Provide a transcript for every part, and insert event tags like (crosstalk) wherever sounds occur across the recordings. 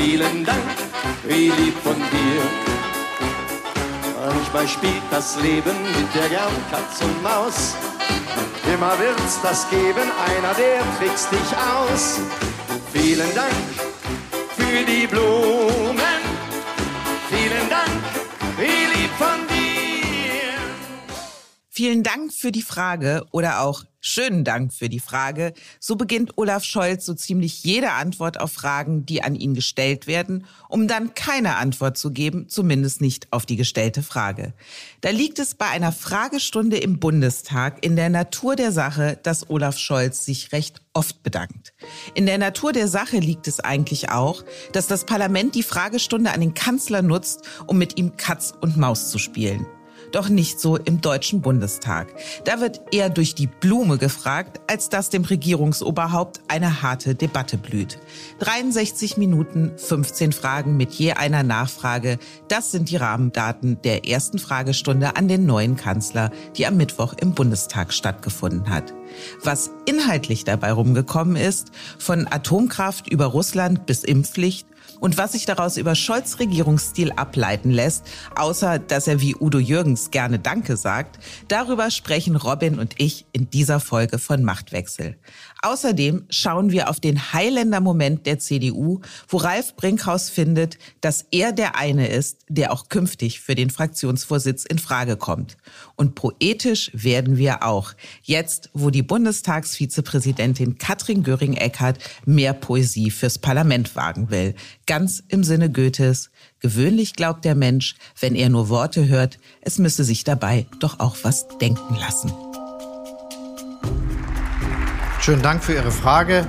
Vielen Dank, wie lieb von dir. Manchmal spielt das Leben mit der gern Katz und Maus. Immer wird's das geben, einer der trickst dich aus. Vielen Dank für die Blumen. Vielen Dank, wie lieb von dir. Vielen Dank für die Frage oder auch Schönen Dank für die Frage. So beginnt Olaf Scholz so ziemlich jede Antwort auf Fragen, die an ihn gestellt werden, um dann keine Antwort zu geben, zumindest nicht auf die gestellte Frage. Da liegt es bei einer Fragestunde im Bundestag in der Natur der Sache, dass Olaf Scholz sich recht oft bedankt. In der Natur der Sache liegt es eigentlich auch, dass das Parlament die Fragestunde an den Kanzler nutzt, um mit ihm Katz und Maus zu spielen. Doch nicht so im Deutschen Bundestag. Da wird eher durch die Blume gefragt, als dass dem Regierungsoberhaupt eine harte Debatte blüht. 63 Minuten, 15 Fragen mit je einer Nachfrage. Das sind die Rahmendaten der ersten Fragestunde an den neuen Kanzler, die am Mittwoch im Bundestag stattgefunden hat. Was inhaltlich dabei rumgekommen ist, von Atomkraft über Russland bis Impfpflicht, und was sich daraus über Scholz Regierungsstil ableiten lässt, außer dass er wie Udo Jürgens gerne Danke sagt, darüber sprechen Robin und ich in dieser Folge von Machtwechsel. Außerdem schauen wir auf den Highlander-Moment der CDU, wo Ralf Brinkhaus findet, dass er der eine ist, der auch künftig für den Fraktionsvorsitz in Frage kommt. Und poetisch werden wir auch. Jetzt, wo die Bundestagsvizepräsidentin Katrin Göring-Eckardt mehr Poesie fürs Parlament wagen will. Ganz im Sinne Goethes. Gewöhnlich glaubt der Mensch, wenn er nur Worte hört, es müsse sich dabei doch auch was denken lassen. Schönen Dank für Ihre Frage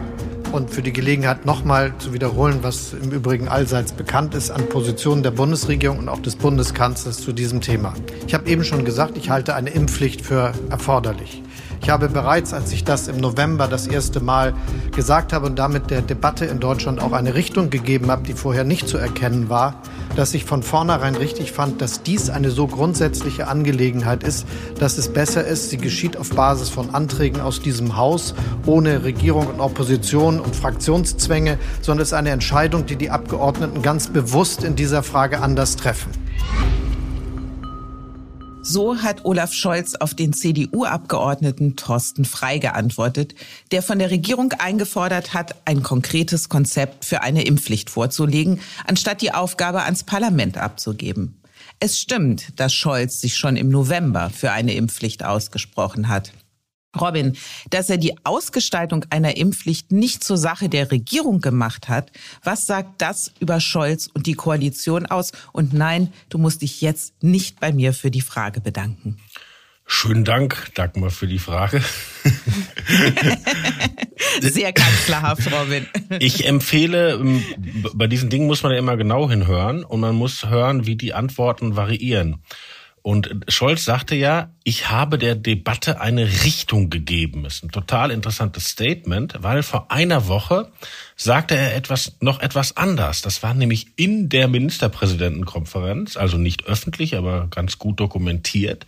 und für die Gelegenheit, nochmal zu wiederholen, was im Übrigen allseits bekannt ist an Positionen der Bundesregierung und auch des Bundeskanzlers zu diesem Thema. Ich habe eben schon gesagt, ich halte eine Impfpflicht für erforderlich. Ich habe bereits, als ich das im November das erste Mal gesagt habe und damit der Debatte in Deutschland auch eine Richtung gegeben habe, die vorher nicht zu erkennen war, dass ich von vornherein richtig fand, dass dies eine so grundsätzliche Angelegenheit ist, dass es besser ist, sie geschieht auf Basis von Anträgen aus diesem Haus, ohne Regierung und Opposition und Fraktionszwänge, sondern es ist eine Entscheidung, die die Abgeordneten ganz bewusst in dieser Frage anders treffen. So hat Olaf Scholz auf den CDU-Abgeordneten Thorsten Frei geantwortet, der von der Regierung eingefordert hat, ein konkretes Konzept für eine Impfpflicht vorzulegen, anstatt die Aufgabe ans Parlament abzugeben. Es stimmt, dass Scholz sich schon im November für eine Impfpflicht ausgesprochen hat. Robin, dass er die Ausgestaltung einer Impfpflicht nicht zur Sache der Regierung gemacht hat, was sagt das über Scholz und die Koalition aus? Und nein, du musst dich jetzt nicht bei mir für die Frage bedanken. Schönen Dank, Dagmar, für die Frage. (laughs) Sehr kanzlerhaft, Robin. Ich empfehle, ähm, bei diesen Dingen muss man ja immer genau hinhören und man muss hören, wie die Antworten variieren. Und Scholz sagte ja, ich habe der Debatte eine Richtung gegeben. Das ist ein total interessantes Statement, weil vor einer Woche sagte er etwas, noch etwas anders. Das war nämlich in der Ministerpräsidentenkonferenz, also nicht öffentlich, aber ganz gut dokumentiert.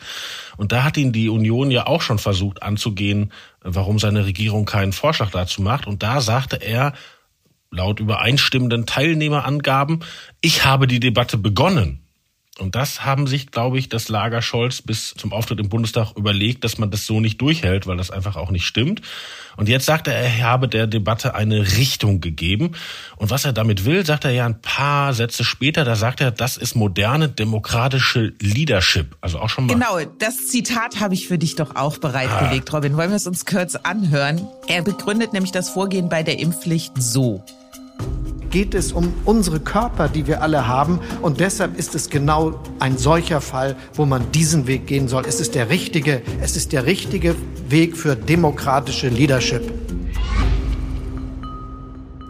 Und da hat ihn die Union ja auch schon versucht anzugehen, warum seine Regierung keinen Vorschlag dazu macht. Und da sagte er, laut übereinstimmenden Teilnehmerangaben, ich habe die Debatte begonnen. Und das haben sich, glaube ich, das Lager Scholz bis zum Auftritt im Bundestag überlegt, dass man das so nicht durchhält, weil das einfach auch nicht stimmt. Und jetzt sagt er, er habe der Debatte eine Richtung gegeben. Und was er damit will, sagt er ja ein paar Sätze später, da sagt er, das ist moderne demokratische Leadership. Also auch schon mal. Genau, das Zitat habe ich für dich doch auch bereitgelegt, ah. Robin. Wollen wir es uns kurz anhören? Er begründet nämlich das Vorgehen bei der Impfpflicht so geht es um unsere Körper, die wir alle haben. Und deshalb ist es genau ein solcher Fall, wo man diesen Weg gehen soll. Es ist der richtige, es ist der richtige Weg für demokratische Leadership.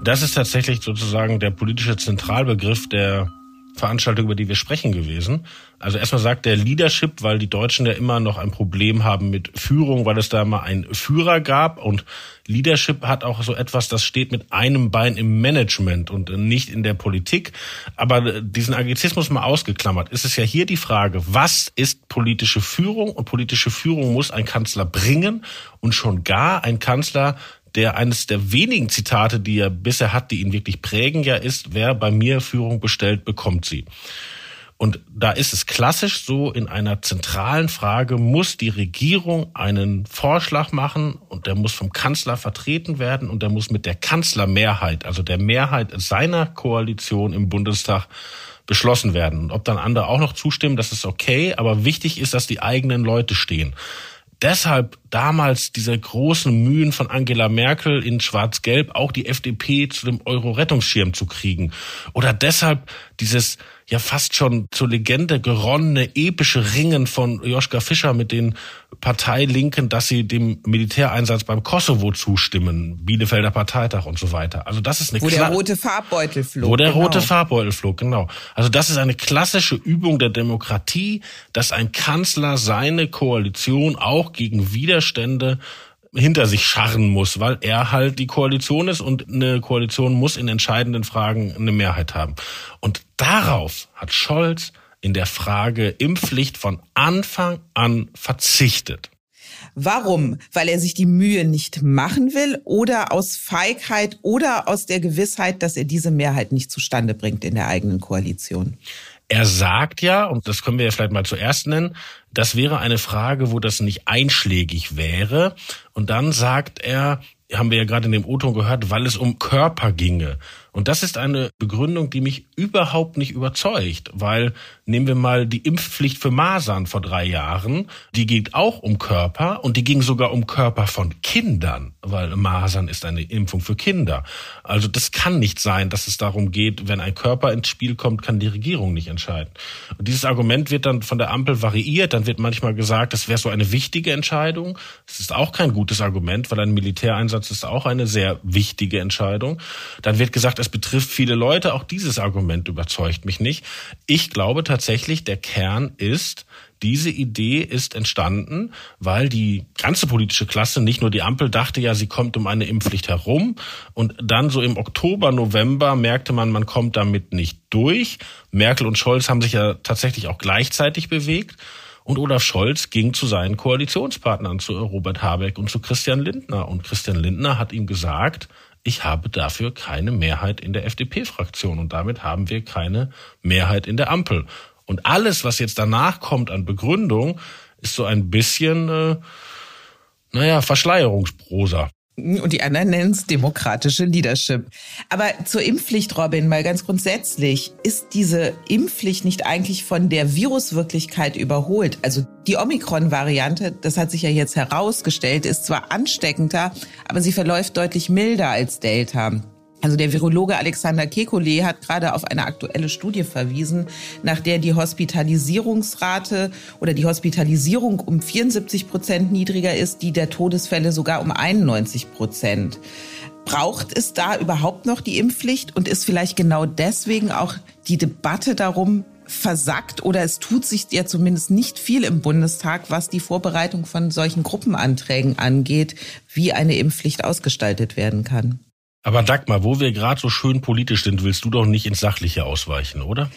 Das ist tatsächlich sozusagen der politische Zentralbegriff der Veranstaltung, über die wir sprechen gewesen. Also erstmal sagt der Leadership, weil die Deutschen ja immer noch ein Problem haben mit Führung, weil es da mal einen Führer gab und Leadership hat auch so etwas, das steht mit einem Bein im Management und nicht in der Politik. Aber diesen Agizismus mal ausgeklammert, ist es ja hier die Frage, was ist politische Führung? Und politische Führung muss ein Kanzler bringen und schon gar ein Kanzler, der eines der wenigen Zitate, die er bisher hat, die ihn wirklich prägen, ja ist, wer bei mir Führung bestellt, bekommt sie. Und da ist es klassisch so, in einer zentralen Frage muss die Regierung einen Vorschlag machen und der muss vom Kanzler vertreten werden und der muss mit der Kanzlermehrheit, also der Mehrheit seiner Koalition im Bundestag beschlossen werden. Und ob dann andere auch noch zustimmen, das ist okay, aber wichtig ist, dass die eigenen Leute stehen deshalb damals diese großen Mühen von Angela Merkel in Schwarz-Gelb auch die FDP zu dem Euro-Rettungsschirm zu kriegen. Oder deshalb dieses ja fast schon zur Legende geronnene epische Ringen von Joschka Fischer mit den Parteilinken, dass sie dem Militäreinsatz beim Kosovo zustimmen, Bielefelder Parteitag und so weiter. Also das ist eine wo der rote Farbbeutel flog. Wo der genau. rote Farbbeutel flog, genau. Also das ist eine klassische Übung der Demokratie, dass ein Kanzler seine Koalition auch gegen Widerstände hinter sich scharren muss, weil er halt die Koalition ist und eine Koalition muss in entscheidenden Fragen eine Mehrheit haben. Und darauf hat Scholz in der Frage Impfpflicht von Anfang an verzichtet. Warum? Weil er sich die Mühe nicht machen will oder aus Feigheit oder aus der Gewissheit, dass er diese Mehrheit nicht zustande bringt in der eigenen Koalition? Er sagt ja, und das können wir ja vielleicht mal zuerst nennen, das wäre eine Frage, wo das nicht einschlägig wäre. Und dann sagt er, haben wir ja gerade in dem O-Ton gehört, weil es um Körper ginge. Und das ist eine Begründung, die mich überhaupt nicht überzeugt, weil nehmen wir mal die Impfpflicht für Masern vor drei Jahren, die geht auch um Körper und die ging sogar um Körper von Kindern, weil Masern ist eine Impfung für Kinder. Also das kann nicht sein, dass es darum geht, wenn ein Körper ins Spiel kommt, kann die Regierung nicht entscheiden. Und dieses Argument wird dann von der Ampel variiert, dann wird manchmal gesagt, das wäre so eine wichtige Entscheidung. Das ist auch kein gutes Argument, weil ein Militäreinsatz ist auch eine sehr wichtige Entscheidung. Dann wird gesagt, es betrifft viele Leute. Auch dieses Argument überzeugt mich nicht. Ich glaube tatsächlich, der Kern ist, diese Idee ist entstanden, weil die ganze politische Klasse, nicht nur die Ampel, dachte ja, sie kommt um eine Impfpflicht herum. Und dann so im Oktober, November merkte man, man kommt damit nicht durch. Merkel und Scholz haben sich ja tatsächlich auch gleichzeitig bewegt. Und Olaf Scholz ging zu seinen Koalitionspartnern, zu Robert Habeck und zu Christian Lindner. Und Christian Lindner hat ihm gesagt, ich habe dafür keine Mehrheit in der FDP-Fraktion und damit haben wir keine Mehrheit in der Ampel. Und alles, was jetzt danach kommt an Begründung, ist so ein bisschen, äh, naja, Verschleierungsprosa. Und die anderen nennen es demokratische Leadership. Aber zur Impfpflicht, Robin, mal ganz grundsätzlich, ist diese Impfpflicht nicht eigentlich von der Viruswirklichkeit überholt? Also die Omikron-Variante, das hat sich ja jetzt herausgestellt, ist zwar ansteckender, aber sie verläuft deutlich milder als Delta. Also der Virologe Alexander Kekulé hat gerade auf eine aktuelle Studie verwiesen, nach der die Hospitalisierungsrate oder die Hospitalisierung um 74 Prozent niedriger ist, die der Todesfälle sogar um 91 Prozent. Braucht es da überhaupt noch die Impfpflicht und ist vielleicht genau deswegen auch die Debatte darum versackt oder es tut sich ja zumindest nicht viel im Bundestag, was die Vorbereitung von solchen Gruppenanträgen angeht, wie eine Impfpflicht ausgestaltet werden kann? Aber Dagmar, wo wir gerade so schön politisch sind, willst du doch nicht ins Sachliche ausweichen, oder?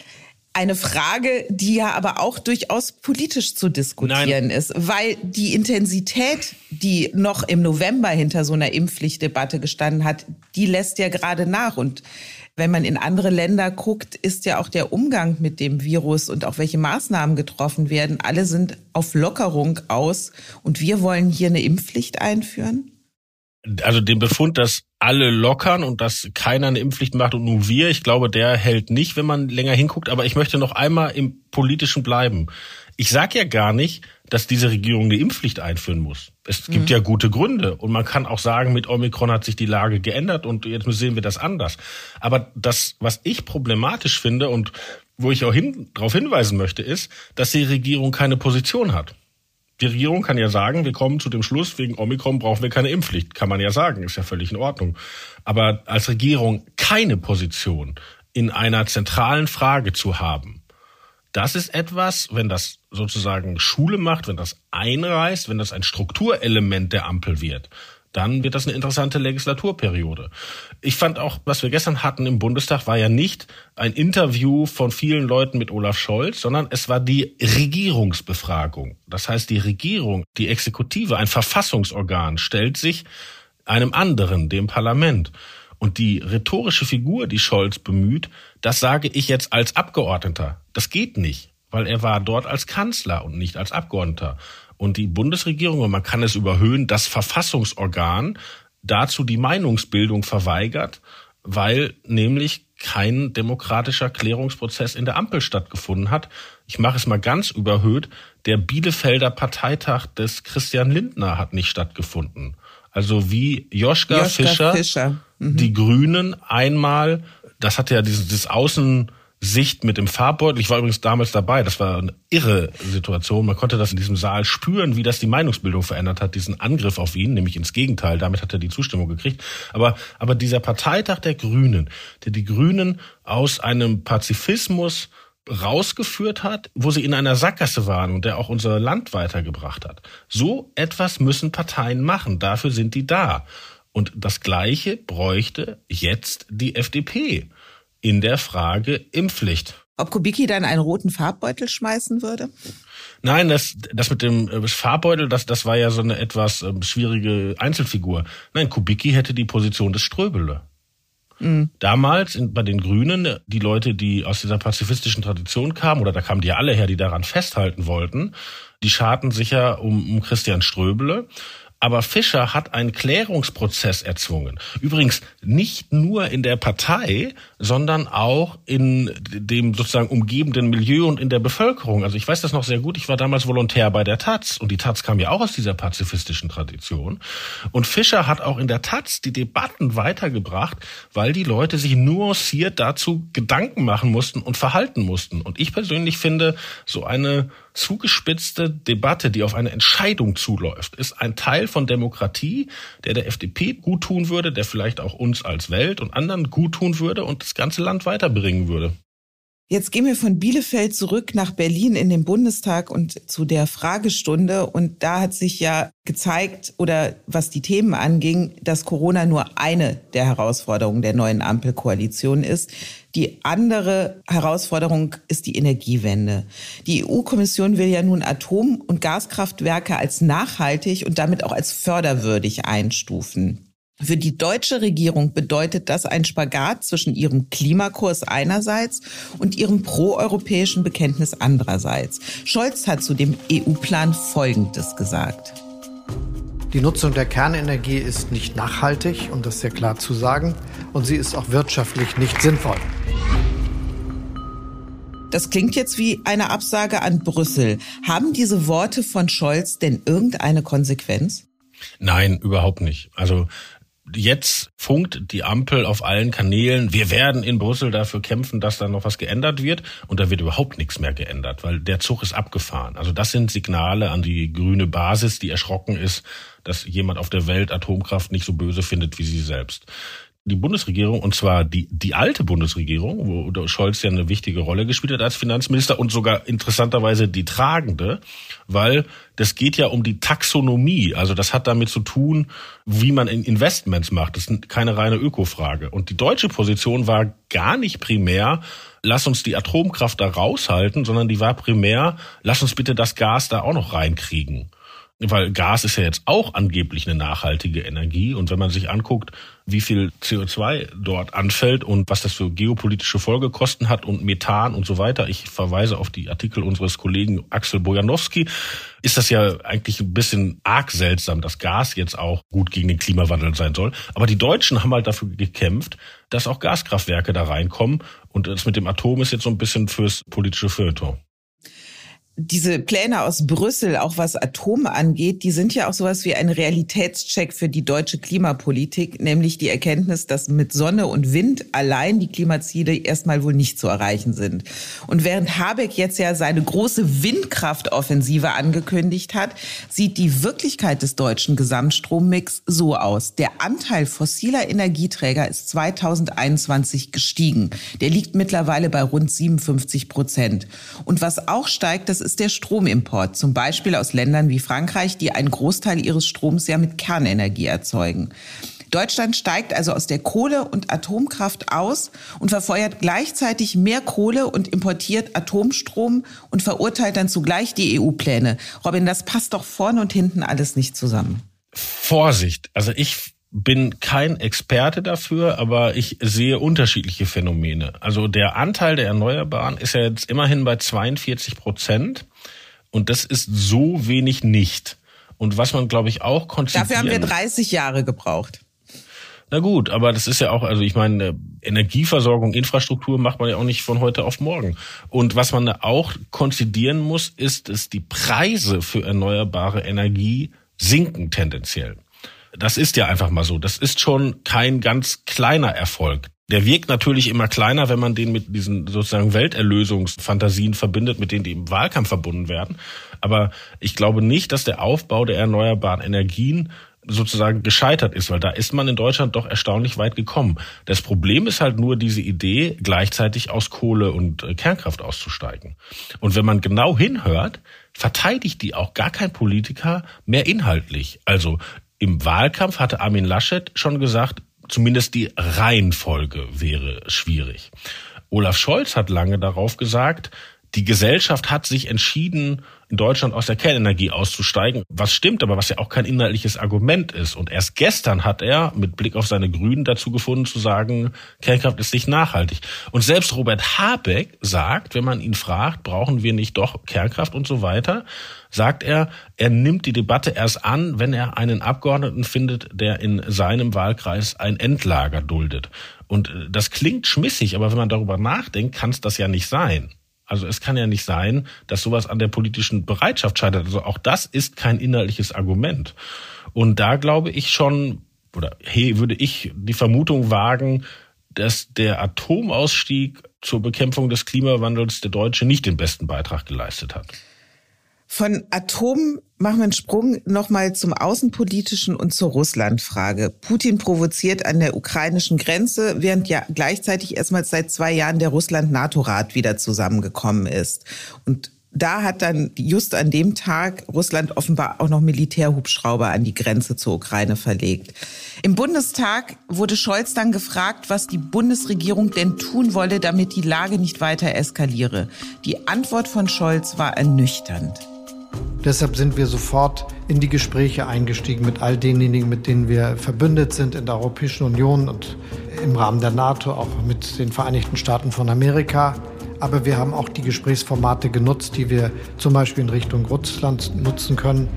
Eine Frage, die ja aber auch durchaus politisch zu diskutieren Nein. ist, weil die Intensität, die noch im November hinter so einer Impfpflichtdebatte gestanden hat, die lässt ja gerade nach. Und wenn man in andere Länder guckt, ist ja auch der Umgang mit dem Virus und auch welche Maßnahmen getroffen werden, alle sind auf Lockerung aus. Und wir wollen hier eine Impfpflicht einführen? Also den Befund, dass alle lockern und dass keiner eine Impfpflicht macht und nur wir, ich glaube, der hält nicht, wenn man länger hinguckt. Aber ich möchte noch einmal im Politischen bleiben. Ich sage ja gar nicht, dass diese Regierung eine Impfpflicht einführen muss. Es gibt mhm. ja gute Gründe und man kann auch sagen, mit Omikron hat sich die Lage geändert und jetzt sehen wir das anders. Aber das, was ich problematisch finde und wo ich auch hin, darauf hinweisen möchte, ist, dass die Regierung keine Position hat. Die Regierung kann ja sagen, wir kommen zu dem Schluss, wegen Omikron brauchen wir keine Impfpflicht. Kann man ja sagen, ist ja völlig in Ordnung. Aber als Regierung keine Position in einer zentralen Frage zu haben, das ist etwas, wenn das sozusagen Schule macht, wenn das einreißt, wenn das ein Strukturelement der Ampel wird, dann wird das eine interessante Legislaturperiode. Ich fand auch, was wir gestern hatten im Bundestag, war ja nicht ein Interview von vielen Leuten mit Olaf Scholz, sondern es war die Regierungsbefragung. Das heißt, die Regierung, die Exekutive, ein Verfassungsorgan, stellt sich einem anderen, dem Parlament. Und die rhetorische Figur, die Scholz bemüht, das sage ich jetzt als Abgeordneter. Das geht nicht, weil er war dort als Kanzler und nicht als Abgeordneter. Und die Bundesregierung, und man kann es überhöhen, das Verfassungsorgan dazu die Meinungsbildung verweigert, weil nämlich kein demokratischer Klärungsprozess in der Ampel stattgefunden hat. Ich mache es mal ganz überhöht. Der Bielefelder Parteitag des Christian Lindner hat nicht stattgefunden. Also wie Joschka, Joschka Fischer, Fischer. Mhm. die Grünen einmal, das hat ja dieses, dieses Außen, Sicht mit dem Farbbeutel. Ich war übrigens damals dabei. Das war eine irre Situation. Man konnte das in diesem Saal spüren, wie das die Meinungsbildung verändert hat, diesen Angriff auf ihn, nämlich ins Gegenteil. Damit hat er die Zustimmung gekriegt. Aber, aber dieser Parteitag der Grünen, der die Grünen aus einem Pazifismus rausgeführt hat, wo sie in einer Sackgasse waren und der auch unser Land weitergebracht hat. So etwas müssen Parteien machen. Dafür sind die da. Und das Gleiche bräuchte jetzt die FDP in der Frage Impfpflicht. Ob Kubicki dann einen roten Farbbeutel schmeißen würde? Nein, das, das mit dem äh, Farbbeutel, das, das war ja so eine etwas ähm, schwierige Einzelfigur. Nein, Kubicki hätte die Position des Ströbele. Mhm. Damals in, bei den Grünen, die Leute, die aus dieser pazifistischen Tradition kamen, oder da kamen die ja alle her, die daran festhalten wollten, die scharten sich ja um, um Christian Ströbele. Aber Fischer hat einen Klärungsprozess erzwungen. Übrigens nicht nur in der Partei, sondern auch in dem sozusagen umgebenden Milieu und in der Bevölkerung. Also ich weiß das noch sehr gut. Ich war damals Volontär bei der Taz und die Taz kam ja auch aus dieser pazifistischen Tradition. Und Fischer hat auch in der Taz die Debatten weitergebracht, weil die Leute sich nuanciert dazu Gedanken machen mussten und verhalten mussten. Und ich persönlich finde, so eine zugespitzte Debatte, die auf eine Entscheidung zuläuft, ist ein Teil von Demokratie, der der FDP gut tun würde, der vielleicht auch uns als Welt und anderen gut tun würde und das ganze Land weiterbringen würde. Jetzt gehen wir von Bielefeld zurück nach Berlin in den Bundestag und zu der Fragestunde. Und da hat sich ja gezeigt, oder was die Themen anging, dass Corona nur eine der Herausforderungen der neuen Ampelkoalition ist. Die andere Herausforderung ist die Energiewende. Die EU-Kommission will ja nun Atom- und Gaskraftwerke als nachhaltig und damit auch als förderwürdig einstufen. Für die deutsche Regierung bedeutet das ein Spagat zwischen ihrem Klimakurs einerseits und ihrem proeuropäischen Bekenntnis andererseits. Scholz hat zu dem EU-Plan Folgendes gesagt. Die Nutzung der Kernenergie ist nicht nachhaltig, um das sehr klar zu sagen, und sie ist auch wirtschaftlich nicht sinnvoll. Das klingt jetzt wie eine Absage an Brüssel. Haben diese Worte von Scholz denn irgendeine Konsequenz? Nein, überhaupt nicht. Also Jetzt funkt die Ampel auf allen Kanälen. Wir werden in Brüssel dafür kämpfen, dass da noch was geändert wird. Und da wird überhaupt nichts mehr geändert, weil der Zug ist abgefahren. Also das sind Signale an die grüne Basis, die erschrocken ist, dass jemand auf der Welt Atomkraft nicht so böse findet wie sie selbst die Bundesregierung, und zwar die, die alte Bundesregierung, wo Scholz ja eine wichtige Rolle gespielt hat als Finanzminister und sogar interessanterweise die tragende, weil das geht ja um die Taxonomie. Also das hat damit zu tun, wie man Investments macht. Das ist keine reine Ökofrage. Und die deutsche Position war gar nicht primär, lass uns die Atomkraft da raushalten, sondern die war primär, lass uns bitte das Gas da auch noch reinkriegen weil Gas ist ja jetzt auch angeblich eine nachhaltige Energie. Und wenn man sich anguckt, wie viel CO2 dort anfällt und was das für geopolitische Folgekosten hat und Methan und so weiter, ich verweise auf die Artikel unseres Kollegen Axel Bojanowski, ist das ja eigentlich ein bisschen arg seltsam, dass Gas jetzt auch gut gegen den Klimawandel sein soll. Aber die Deutschen haben halt dafür gekämpft, dass auch Gaskraftwerke da reinkommen. Und das mit dem Atom ist jetzt so ein bisschen fürs politische Feuilleton. Diese Pläne aus Brüssel, auch was Atome angeht, die sind ja auch sowas wie ein Realitätscheck für die deutsche Klimapolitik, nämlich die Erkenntnis, dass mit Sonne und Wind allein die Klimaziele erstmal wohl nicht zu erreichen sind. Und während Habeck jetzt ja seine große Windkraftoffensive angekündigt hat, sieht die Wirklichkeit des deutschen Gesamtstrommix so aus. Der Anteil fossiler Energieträger ist 2021 gestiegen. Der liegt mittlerweile bei rund 57 Prozent. Und was auch steigt, das ist der Stromimport, zum Beispiel aus Ländern wie Frankreich, die einen Großteil ihres Stroms ja mit Kernenergie erzeugen. Deutschland steigt also aus der Kohle- und Atomkraft aus und verfeuert gleichzeitig mehr Kohle und importiert Atomstrom und verurteilt dann zugleich die EU-Pläne. Robin, das passt doch vorne und hinten alles nicht zusammen. Vorsicht. Also ich bin kein Experte dafür, aber ich sehe unterschiedliche Phänomene. Also der Anteil der Erneuerbaren ist ja jetzt immerhin bei 42 Prozent und das ist so wenig nicht. Und was man, glaube ich, auch konzipieren... Dafür haben wir 30 Jahre gebraucht. Na gut, aber das ist ja auch, also ich meine, Energieversorgung, Infrastruktur macht man ja auch nicht von heute auf morgen. Und was man auch konzidieren muss, ist, dass die Preise für erneuerbare Energie sinken tendenziell. Das ist ja einfach mal so. Das ist schon kein ganz kleiner Erfolg. Der wirkt natürlich immer kleiner, wenn man den mit diesen sozusagen Welterlösungsfantasien verbindet, mit denen die im Wahlkampf verbunden werden. Aber ich glaube nicht, dass der Aufbau der erneuerbaren Energien sozusagen gescheitert ist, weil da ist man in Deutschland doch erstaunlich weit gekommen. Das Problem ist halt nur diese Idee, gleichzeitig aus Kohle und äh, Kernkraft auszusteigen. Und wenn man genau hinhört, verteidigt die auch gar kein Politiker mehr inhaltlich. Also im Wahlkampf hatte Armin Laschet schon gesagt, zumindest die Reihenfolge wäre schwierig. Olaf Scholz hat lange darauf gesagt, die Gesellschaft hat sich entschieden, in Deutschland aus der Kernenergie auszusteigen, was stimmt, aber was ja auch kein inhaltliches Argument ist. Und erst gestern hat er mit Blick auf seine Grünen dazu gefunden zu sagen, Kernkraft ist nicht nachhaltig. Und selbst Robert Habeck sagt, wenn man ihn fragt, brauchen wir nicht doch Kernkraft und so weiter, sagt er, er nimmt die Debatte erst an, wenn er einen Abgeordneten findet, der in seinem Wahlkreis ein Endlager duldet. Und äh, das klingt schmissig, aber wenn man darüber nachdenkt, kann es das ja nicht sein. Also es kann ja nicht sein, dass sowas an der politischen Bereitschaft scheitert. Also auch das ist kein inhaltliches Argument. Und da glaube ich schon, oder hey, würde ich die Vermutung wagen, dass der Atomausstieg zur Bekämpfung des Klimawandels der Deutsche nicht den besten Beitrag geleistet hat. Von Atom machen wir einen Sprung nochmal zum Außenpolitischen und zur Russlandfrage. Putin provoziert an der ukrainischen Grenze, während ja gleichzeitig erstmals seit zwei Jahren der Russland-NATO-Rat wieder zusammengekommen ist. Und da hat dann just an dem Tag Russland offenbar auch noch Militärhubschrauber an die Grenze zur Ukraine verlegt. Im Bundestag wurde Scholz dann gefragt, was die Bundesregierung denn tun wolle, damit die Lage nicht weiter eskaliere. Die Antwort von Scholz war ernüchternd. Deshalb sind wir sofort in die Gespräche eingestiegen mit all denjenigen, mit denen wir verbündet sind in der Europäischen Union und im Rahmen der NATO, auch mit den Vereinigten Staaten von Amerika. Aber wir haben auch die Gesprächsformate genutzt, die wir zum Beispiel in Richtung Russland nutzen können.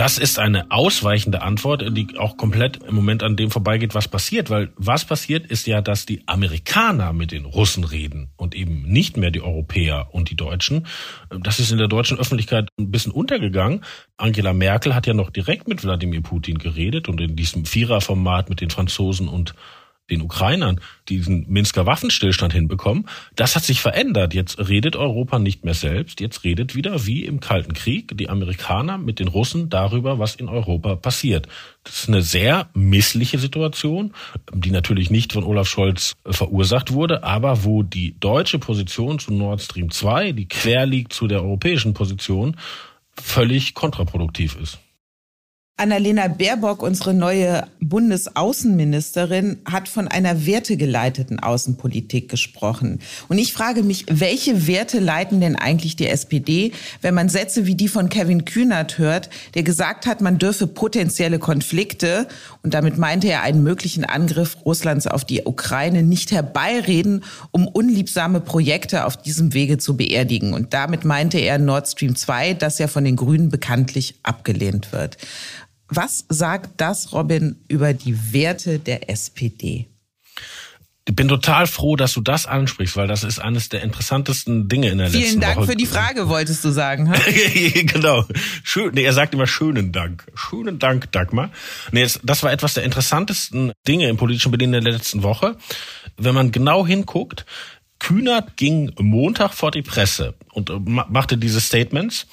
Das ist eine ausweichende Antwort, die auch komplett im Moment an dem vorbeigeht, was passiert. Weil was passiert ist ja, dass die Amerikaner mit den Russen reden und eben nicht mehr die Europäer und die Deutschen. Das ist in der deutschen Öffentlichkeit ein bisschen untergegangen. Angela Merkel hat ja noch direkt mit Wladimir Putin geredet und in diesem Viererformat mit den Franzosen und den Ukrainern diesen Minsker Waffenstillstand hinbekommen. Das hat sich verändert. Jetzt redet Europa nicht mehr selbst. Jetzt redet wieder wie im Kalten Krieg die Amerikaner mit den Russen darüber, was in Europa passiert. Das ist eine sehr missliche Situation, die natürlich nicht von Olaf Scholz verursacht wurde, aber wo die deutsche Position zu Nord Stream 2, die quer liegt zu der europäischen Position, völlig kontraproduktiv ist. Annalena Baerbock, unsere neue Bundesaußenministerin, hat von einer wertegeleiteten Außenpolitik gesprochen. Und ich frage mich, welche Werte leiten denn eigentlich die SPD, wenn man Sätze wie die von Kevin Kühnert hört, der gesagt hat, man dürfe potenzielle Konflikte, und damit meinte er einen möglichen Angriff Russlands auf die Ukraine, nicht herbeireden, um unliebsame Projekte auf diesem Wege zu beerdigen. Und damit meinte er Nord Stream 2, das ja von den Grünen bekanntlich abgelehnt wird. Was sagt das, Robin, über die Werte der SPD? Ich bin total froh, dass du das ansprichst, weil das ist eines der interessantesten Dinge in der Vielen letzten Dank Woche. für die Frage, wolltest du sagen. (laughs) Genau. Schön, nee, er sagt immer schönen Dank. Schönen Dank, Dagmar. Nee, jetzt, das war etwas der interessantesten Dinge im politischen Berlin der letzten Woche. Wenn man genau hinguckt, Kühnert ging Montag vor die Presse und machte diese Statements.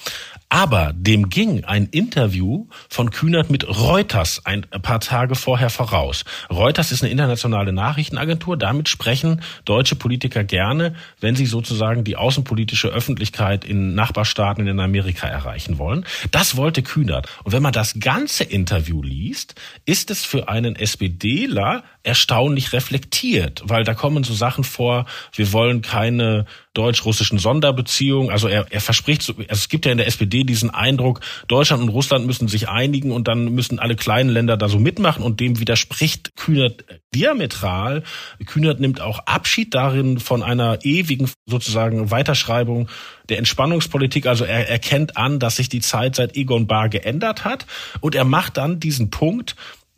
Aber dem ging ein Interview von Kühnert mit Reuters ein paar Tage vorher voraus. Reuters ist eine internationale Nachrichtenagentur. Damit sprechen deutsche Politiker gerne, wenn sie sozusagen die außenpolitische Öffentlichkeit in Nachbarstaaten in Amerika erreichen wollen. Das wollte Kühnert. Und wenn man das ganze Interview liest, ist es für einen SPDler erstaunlich reflektiert, weil da kommen so Sachen vor, wir wollen keine deutsch-russischen Sonderbeziehungen. Also er, er verspricht, so, also es gibt ja in der SPD diesen Eindruck, Deutschland und Russland müssen sich einigen und dann müssen alle kleinen Länder da so mitmachen und dem widerspricht Kühnert diametral. Kühnert nimmt auch Abschied darin von einer ewigen sozusagen Weiterschreibung der Entspannungspolitik. Also er erkennt an, dass sich die Zeit seit Egon Bahr geändert hat und er macht dann diesen Punkt,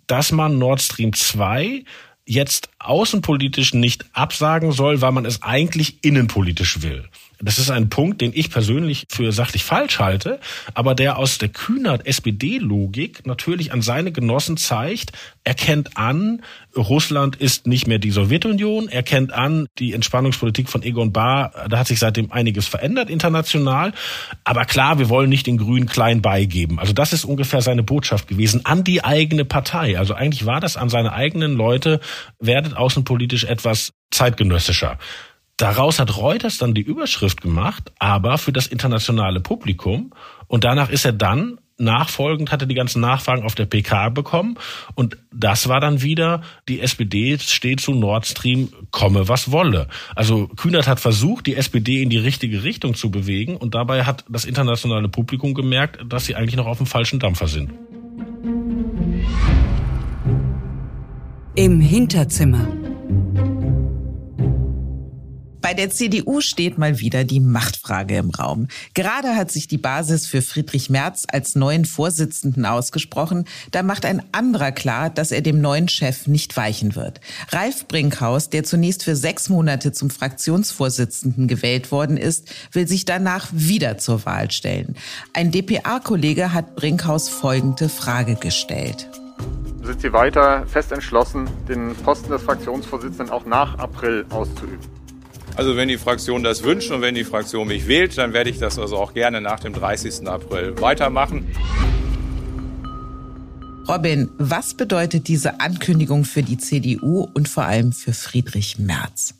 dass man Nord Stream 2 jetzt außenpolitisch nicht absagen soll, weil man es eigentlich innenpolitisch will. Das ist ein Punkt, den ich persönlich für sachlich falsch halte, aber der aus der Kühnert SPD-Logik natürlich an seine Genossen zeigt, erkennt an, Russland ist nicht mehr die Sowjetunion, erkennt an, die Entspannungspolitik von Egon Bahr, da hat sich seitdem einiges verändert international, aber klar, wir wollen nicht den Grünen klein beigeben. Also das ist ungefähr seine Botschaft gewesen an die eigene Partei. Also eigentlich war das an seine eigenen Leute, werdet außenpolitisch etwas zeitgenössischer. Daraus hat Reuters dann die Überschrift gemacht, aber für das internationale Publikum. Und danach ist er dann nachfolgend hatte die ganzen Nachfragen auf der PK bekommen und das war dann wieder die SPD steht zu Nord Stream komme was wolle. Also Kühnert hat versucht, die SPD in die richtige Richtung zu bewegen und dabei hat das internationale Publikum gemerkt, dass sie eigentlich noch auf dem falschen Dampfer sind. Im Hinterzimmer. Bei der CDU steht mal wieder die Machtfrage im Raum. Gerade hat sich die Basis für Friedrich Merz als neuen Vorsitzenden ausgesprochen. Da macht ein anderer klar, dass er dem neuen Chef nicht weichen wird. Ralf Brinkhaus, der zunächst für sechs Monate zum Fraktionsvorsitzenden gewählt worden ist, will sich danach wieder zur Wahl stellen. Ein DPA-Kollege hat Brinkhaus folgende Frage gestellt. Sind Sie weiter fest entschlossen, den Posten des Fraktionsvorsitzenden auch nach April auszuüben? Also wenn die Fraktion das wünscht und wenn die Fraktion mich wählt, dann werde ich das also auch gerne nach dem 30. April weitermachen. Robin, was bedeutet diese Ankündigung für die CDU und vor allem für Friedrich Merz?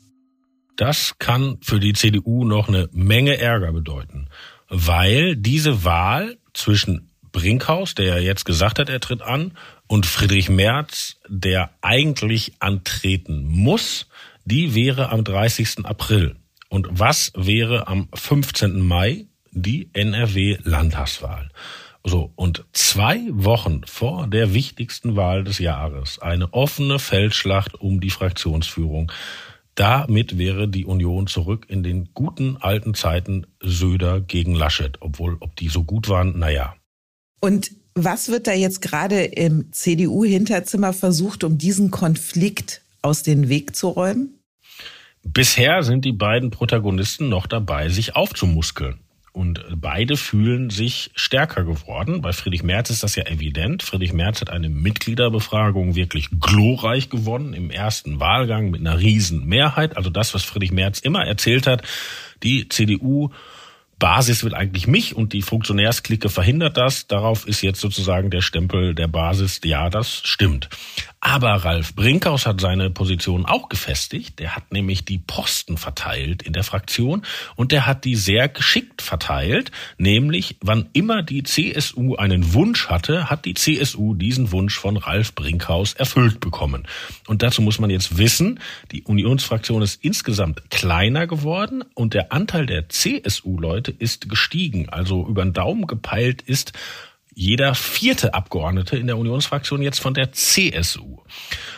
Das kann für die CDU noch eine Menge Ärger bedeuten, weil diese Wahl zwischen Brinkhaus, der ja jetzt gesagt hat, er tritt an, und Friedrich Merz, der eigentlich antreten muss, die wäre am 30. April. Und was wäre am 15. Mai? Die NRW-Landtagswahl. So, und zwei Wochen vor der wichtigsten Wahl des Jahres eine offene Feldschlacht um die Fraktionsführung. Damit wäre die Union zurück in den guten alten Zeiten Söder gegen Laschet. Obwohl, ob die so gut waren, naja. Und was wird da jetzt gerade im CDU-Hinterzimmer versucht, um diesen Konflikt aus dem Weg zu räumen? Bisher sind die beiden Protagonisten noch dabei, sich aufzumuskeln. Und beide fühlen sich stärker geworden. Bei Friedrich Merz ist das ja evident. Friedrich Merz hat eine Mitgliederbefragung wirklich glorreich gewonnen im ersten Wahlgang mit einer riesen Mehrheit. Also das, was Friedrich Merz immer erzählt hat. Die CDU Basis will eigentlich mich und die Funktionärsklicke verhindert das. Darauf ist jetzt sozusagen der Stempel der Basis, ja, das stimmt. Aber Ralf Brinkhaus hat seine Position auch gefestigt. Der hat nämlich die Posten verteilt in der Fraktion und der hat die sehr geschickt verteilt. Nämlich, wann immer die CSU einen Wunsch hatte, hat die CSU diesen Wunsch von Ralf Brinkhaus erfüllt bekommen. Und dazu muss man jetzt wissen, die Unionsfraktion ist insgesamt kleiner geworden und der Anteil der CSU-Leute ist gestiegen. Also über den Daumen gepeilt ist jeder vierte Abgeordnete in der Unionsfraktion jetzt von der CSU.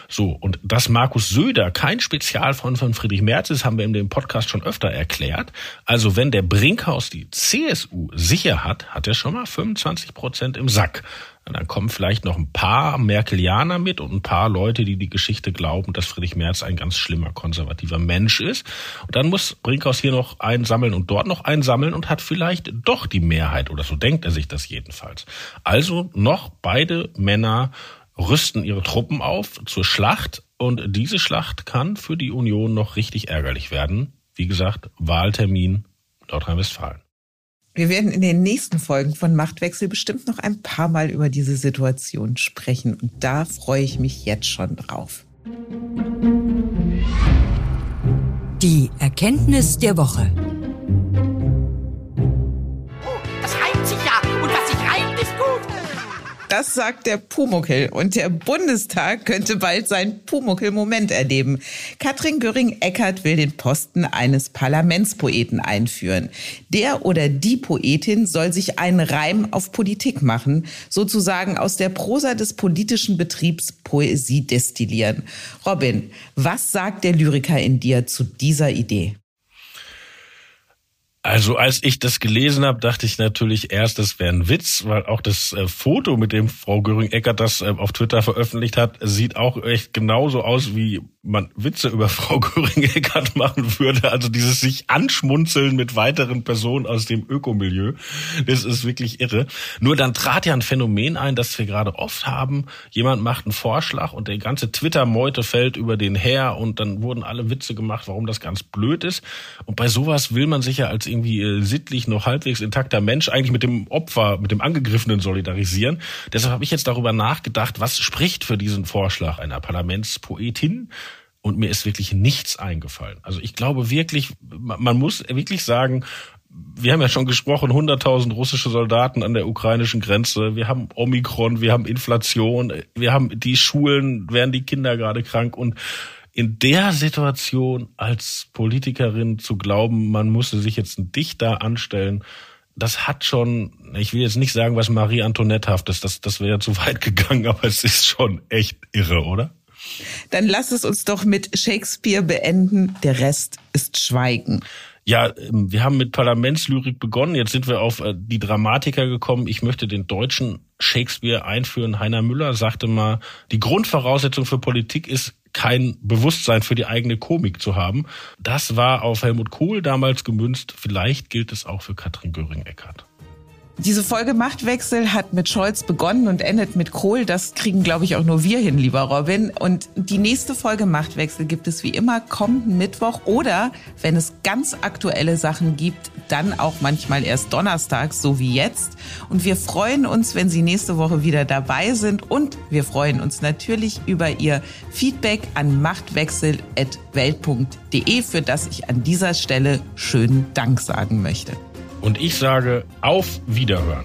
So, und dass Markus Söder kein Spezialfreund von Friedrich Merz ist, haben wir in dem Podcast schon öfter erklärt. Also wenn der Brinkhaus die CSU sicher hat, hat er schon mal 25 Prozent im Sack. Dann kommen vielleicht noch ein paar Merkelianer mit und ein paar Leute, die die Geschichte glauben, dass Friedrich Merz ein ganz schlimmer konservativer Mensch ist. Und dann muss Brinkhaus hier noch einsammeln und dort noch einsammeln und hat vielleicht doch die Mehrheit oder so denkt er sich das jedenfalls. Also noch beide Männer rüsten ihre Truppen auf zur Schlacht und diese Schlacht kann für die Union noch richtig ärgerlich werden. Wie gesagt, Wahltermin Nordrhein-Westfalen. Wir werden in den nächsten Folgen von Machtwechsel bestimmt noch ein paar Mal über diese Situation sprechen und da freue ich mich jetzt schon drauf. Die Erkenntnis der Woche. Das sagt der Pumuckel. Und der Bundestag könnte bald seinen Pumuckel-Moment erleben. Katrin Göring-Eckardt will den Posten eines Parlamentspoeten einführen. Der oder die Poetin soll sich einen Reim auf Politik machen, sozusagen aus der Prosa des politischen Betriebs Poesie destillieren. Robin, was sagt der Lyriker in dir zu dieser Idee? Also als ich das gelesen habe, dachte ich natürlich erst, das wäre ein Witz, weil auch das äh, Foto, mit dem Frau Göring-Eckert das äh, auf Twitter veröffentlicht hat, sieht auch echt genauso aus, wie man Witze über (laughs) Frau Göring-Eckert machen würde. Also dieses sich anschmunzeln mit weiteren Personen aus dem Ökomilieu, das ist wirklich irre. Nur dann trat ja ein Phänomen ein, das wir gerade oft haben. Jemand macht einen Vorschlag und der ganze Twitter-Meute fällt über den her und dann wurden alle Witze gemacht, warum das ganz blöd ist. Und bei sowas will man sich ja als irgendwie äh, sittlich noch halbwegs intakter Mensch eigentlich mit dem Opfer, mit dem Angegriffenen solidarisieren. Deshalb habe ich jetzt darüber nachgedacht, was spricht für diesen Vorschlag einer Parlamentspoetin? Und mir ist wirklich nichts eingefallen. Also ich glaube wirklich, man muss wirklich sagen, wir haben ja schon gesprochen, 100.000 russische Soldaten an der ukrainischen Grenze. Wir haben Omikron, wir haben Inflation, wir haben die Schulen, werden die Kinder gerade krank und in der Situation als Politikerin zu glauben, man musste sich jetzt ein Dichter anstellen, das hat schon, ich will jetzt nicht sagen, was Marie Antoinette haft ist, das, das wäre zu weit gegangen, aber es ist schon echt irre, oder? Dann lass es uns doch mit Shakespeare beenden. Der Rest ist Schweigen. Ja, ähm, wir haben mit Parlamentslyrik begonnen. Jetzt sind wir auf äh, die Dramatiker gekommen. Ich möchte den deutschen Shakespeare einführen. Heiner Müller sagte mal, die Grundvoraussetzung für Politik ist kein Bewusstsein für die eigene Komik zu haben. Das war auf Helmut Kohl damals gemünzt. Vielleicht gilt es auch für Katrin Göring-Eckardt. Diese Folge Machtwechsel hat mit Scholz begonnen und endet mit Kohl. Das kriegen, glaube ich, auch nur wir hin, lieber Robin. Und die nächste Folge Machtwechsel gibt es wie immer kommenden Mittwoch oder, wenn es ganz aktuelle Sachen gibt, dann auch manchmal erst donnerstags, so wie jetzt. Und wir freuen uns, wenn Sie nächste Woche wieder dabei sind. Und wir freuen uns natürlich über Ihr Feedback an machtwechsel.welt.de, für das ich an dieser Stelle schönen Dank sagen möchte. Und ich sage auf Wiederhören.